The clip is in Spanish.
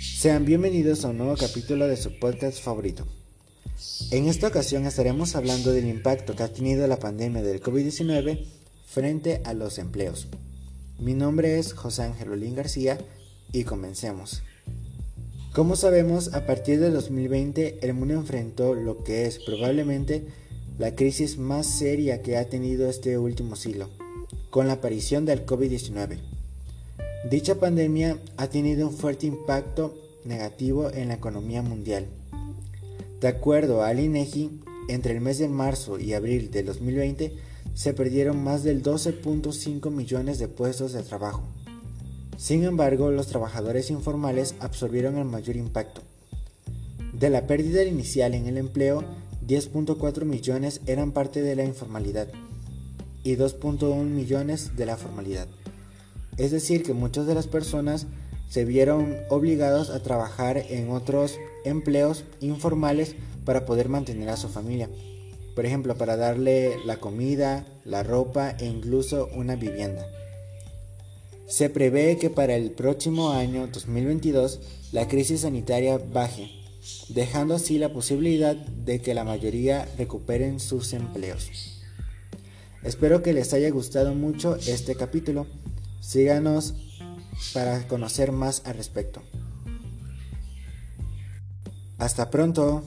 Sean bienvenidos a un nuevo capítulo de su podcast favorito. En esta ocasión estaremos hablando del impacto que ha tenido la pandemia del COVID-19 frente a los empleos. Mi nombre es José Ángel Olín García y comencemos. Como sabemos, a partir de 2020 el mundo enfrentó lo que es probablemente la crisis más seria que ha tenido este último siglo, con la aparición del COVID-19. Dicha pandemia ha tenido un fuerte impacto negativo en la economía mundial. De acuerdo al INEGI, entre el mes de marzo y abril de 2020 se perdieron más del 12.5 millones de puestos de trabajo. Sin embargo, los trabajadores informales absorbieron el mayor impacto. De la pérdida inicial en el empleo, 10.4 millones eran parte de la informalidad y 2.1 millones de la formalidad. Es decir, que muchas de las personas se vieron obligados a trabajar en otros empleos informales para poder mantener a su familia. Por ejemplo, para darle la comida, la ropa e incluso una vivienda. Se prevé que para el próximo año 2022 la crisis sanitaria baje, dejando así la posibilidad de que la mayoría recuperen sus empleos. Espero que les haya gustado mucho este capítulo. Síganos para conocer más al respecto. Hasta pronto.